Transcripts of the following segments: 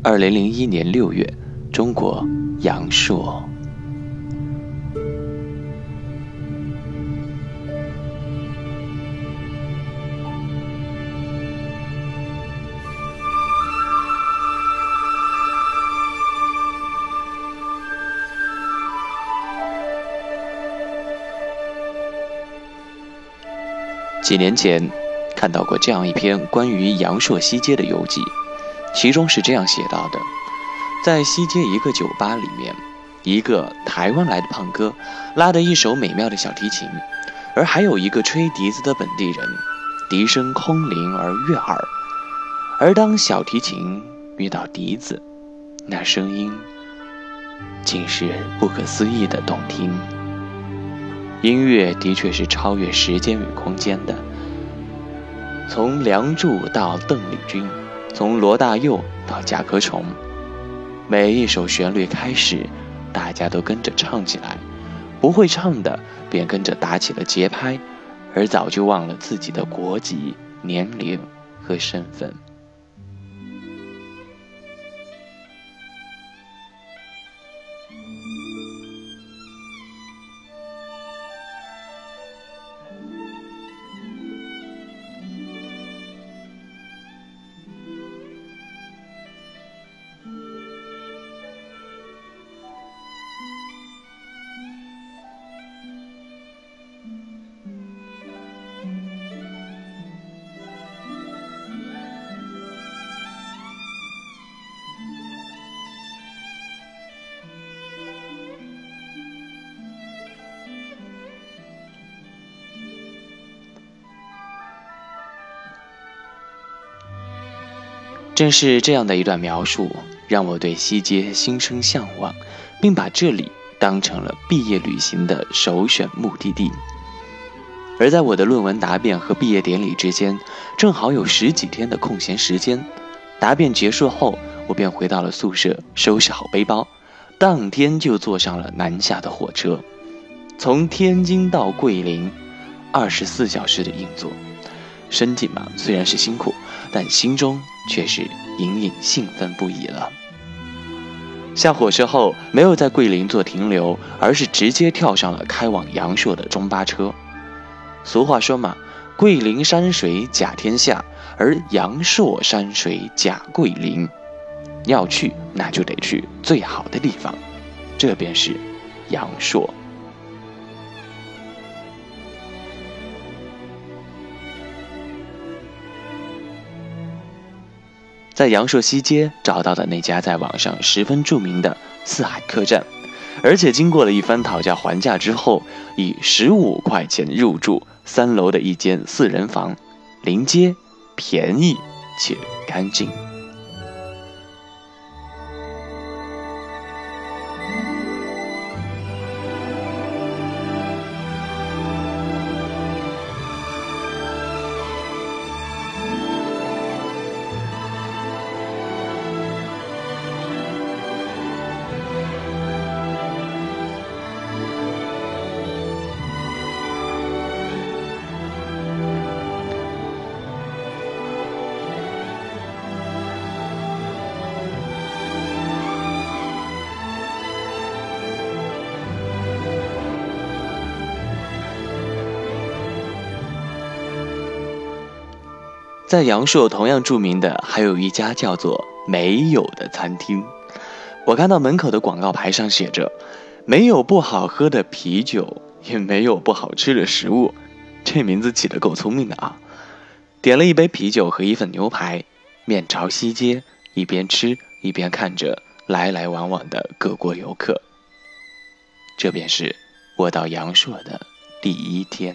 二零零一年六月，中国阳朔。几年前，看到过这样一篇关于阳朔西街的游记，其中是这样写到的：在西街一个酒吧里面，一个台湾来的胖哥拉着一首美妙的小提琴，而还有一个吹笛子的本地人，笛声空灵而悦耳。而当小提琴遇到笛子，那声音竟是不可思议的动听。音乐的确是超越时间与空间的。从《梁祝》到邓丽君，从罗大佑到甲壳虫，每一首旋律开始，大家都跟着唱起来，不会唱的便跟着打起了节拍，而早就忘了自己的国籍、年龄和身份。正是这样的一段描述，让我对西街心生向往，并把这里当成了毕业旅行的首选目的地。而在我的论文答辩和毕业典礼之间，正好有十几天的空闲时间。答辩结束后，我便回到了宿舍，收拾好背包，当天就坐上了南下的火车，从天津到桂林，二十四小时的硬座。身体嘛，虽然是辛苦，但心中却是隐隐兴奋不已了。下火车后，没有在桂林做停留，而是直接跳上了开往阳朔的中巴车。俗话说嘛，“桂林山水甲天下，而阳朔山水甲桂林。”要去，那就得去最好的地方，这便是阳朔。在阳朔西街找到的那家在网上十分著名的四海客栈，而且经过了一番讨价还价之后，以十五块钱入住三楼的一间四人房，临街，便宜且干净。在阳朔同样著名的还有一家叫做“没有”的餐厅，我看到门口的广告牌上写着“没有不好喝的啤酒，也没有不好吃的食物”，这名字起得够聪明的啊！点了一杯啤酒和一份牛排，面朝西街，一边吃一边看着来来往往的各国游客。这便是我到阳朔的第一天。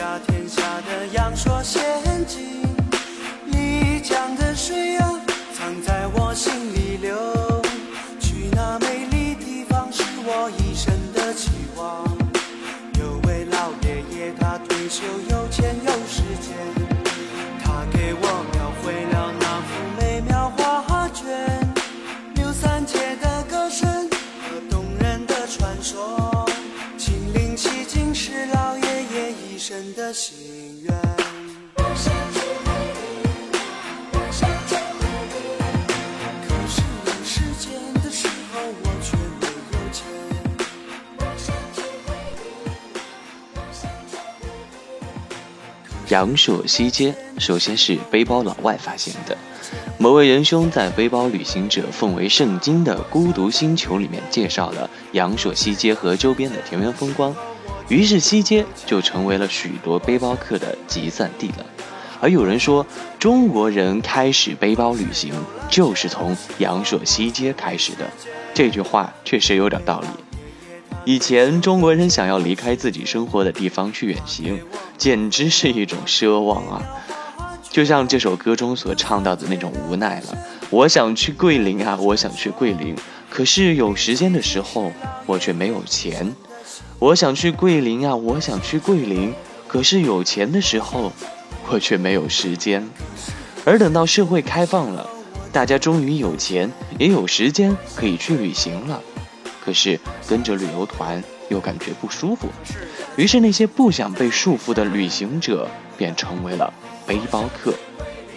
家天下的阳朔仙心愿。可是有时间的时候，我却没有钱。阳朔西街首先是背包老外发现的，某位仁兄在《背包旅行者奉为圣经的孤独星球》里面介绍了阳朔西街和周边的田园风光，于是西街就成为了许多背包客的集散地了。而有人说，中国人开始背包旅行就是从阳朔西街开始的，这句话确实有点道理。以前中国人想要离开自己生活的地方去远行，简直是一种奢望啊！就像这首歌中所唱到的那种无奈了。我想去桂林啊，我想去桂林，可是有时间的时候我却没有钱。我想去桂林啊，我想去桂林，可是有钱的时候我却没有时间。而等到社会开放了，大家终于有钱也有时间可以去旅行了。可是跟着旅游团又感觉不舒服，于是那些不想被束缚的旅行者便成为了背包客，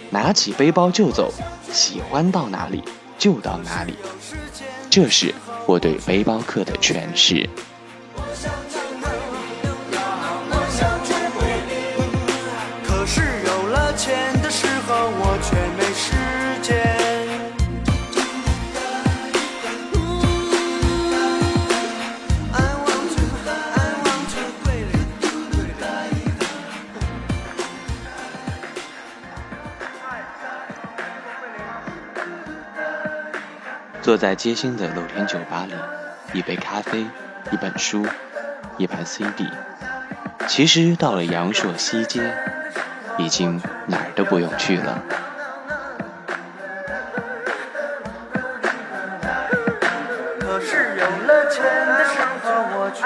拿起背包就走，喜欢到哪里就到哪里。这是我对背包客的诠释。坐在街心的露天酒吧里，一杯咖啡，一本书，一盘 CD。其实到了阳朔西街，已经哪儿都不用去了。可是有了钱的时候，我却。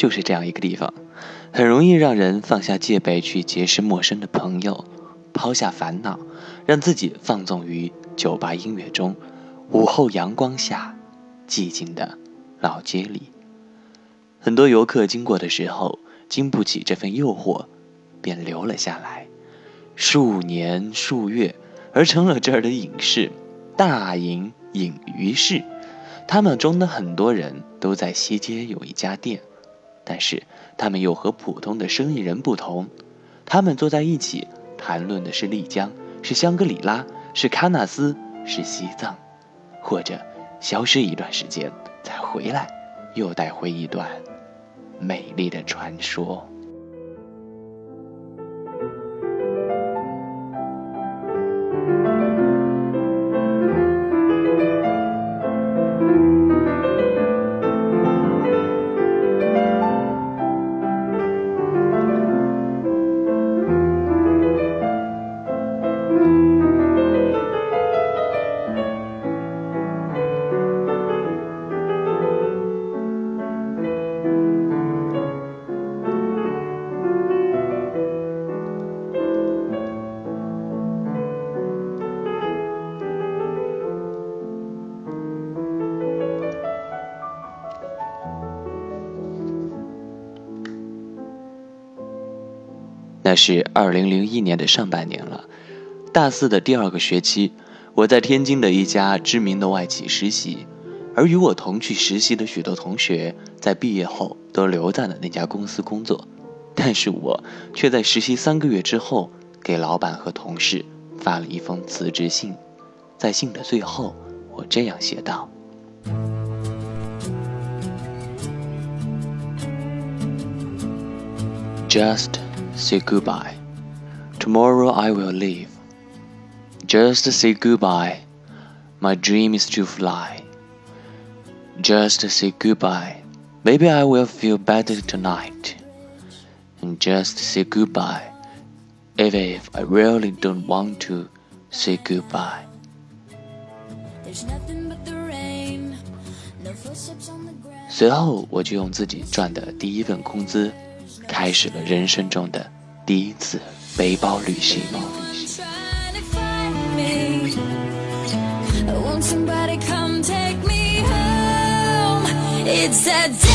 就是这样一个地方，很容易让人放下戒备去结识陌生的朋友，抛下烦恼，让自己放纵于酒吧音乐中，午后阳光下，寂静的老街里。很多游客经过的时候，经不起这份诱惑，便留了下来，数年数月，而成了这儿的隐士，大隐隐于市。他们中的很多人都在西街有一家店，但是他们又和普通的生意人不同。他们坐在一起谈论的是丽江，是香格里拉，是喀纳斯，是西藏，或者消失一段时间再回来，又带回一段美丽的传说。那是二零零一年的上半年了，大四的第二个学期，我在天津的一家知名的外企实习，而与我同去实习的许多同学，在毕业后都留在了那家公司工作，但是我却在实习三个月之后，给老板和同事发了一封辞职信，在信的最后我这样写道。：“Just say goodbye. Tomorrow I will leave. Just say goodbye. My dream is to fly. Just say goodbye. Maybe I will feel better tonight. And just say goodbye. Even if I really don't want to say goodbye. 随后，我就用自己赚的第一份工资， 开始了人生中的第一次背包旅行。It's that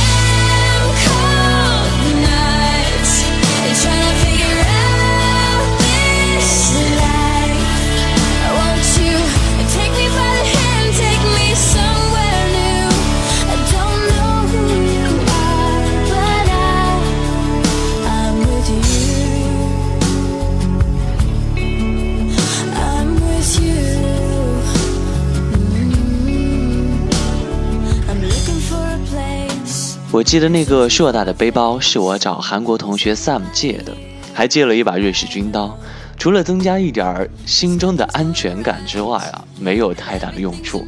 我记得那个硕大的背包是我找韩国同学 Sam 借的，还借了一把瑞士军刀，除了增加一点儿心中的安全感之外啊，没有太大的用处。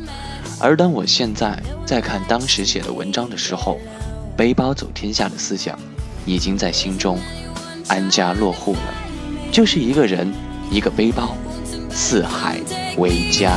而当我现在在看当时写的文章的时候，背包走天下的思想已经在心中安家落户了，就是一个人，一个背包，四海为家。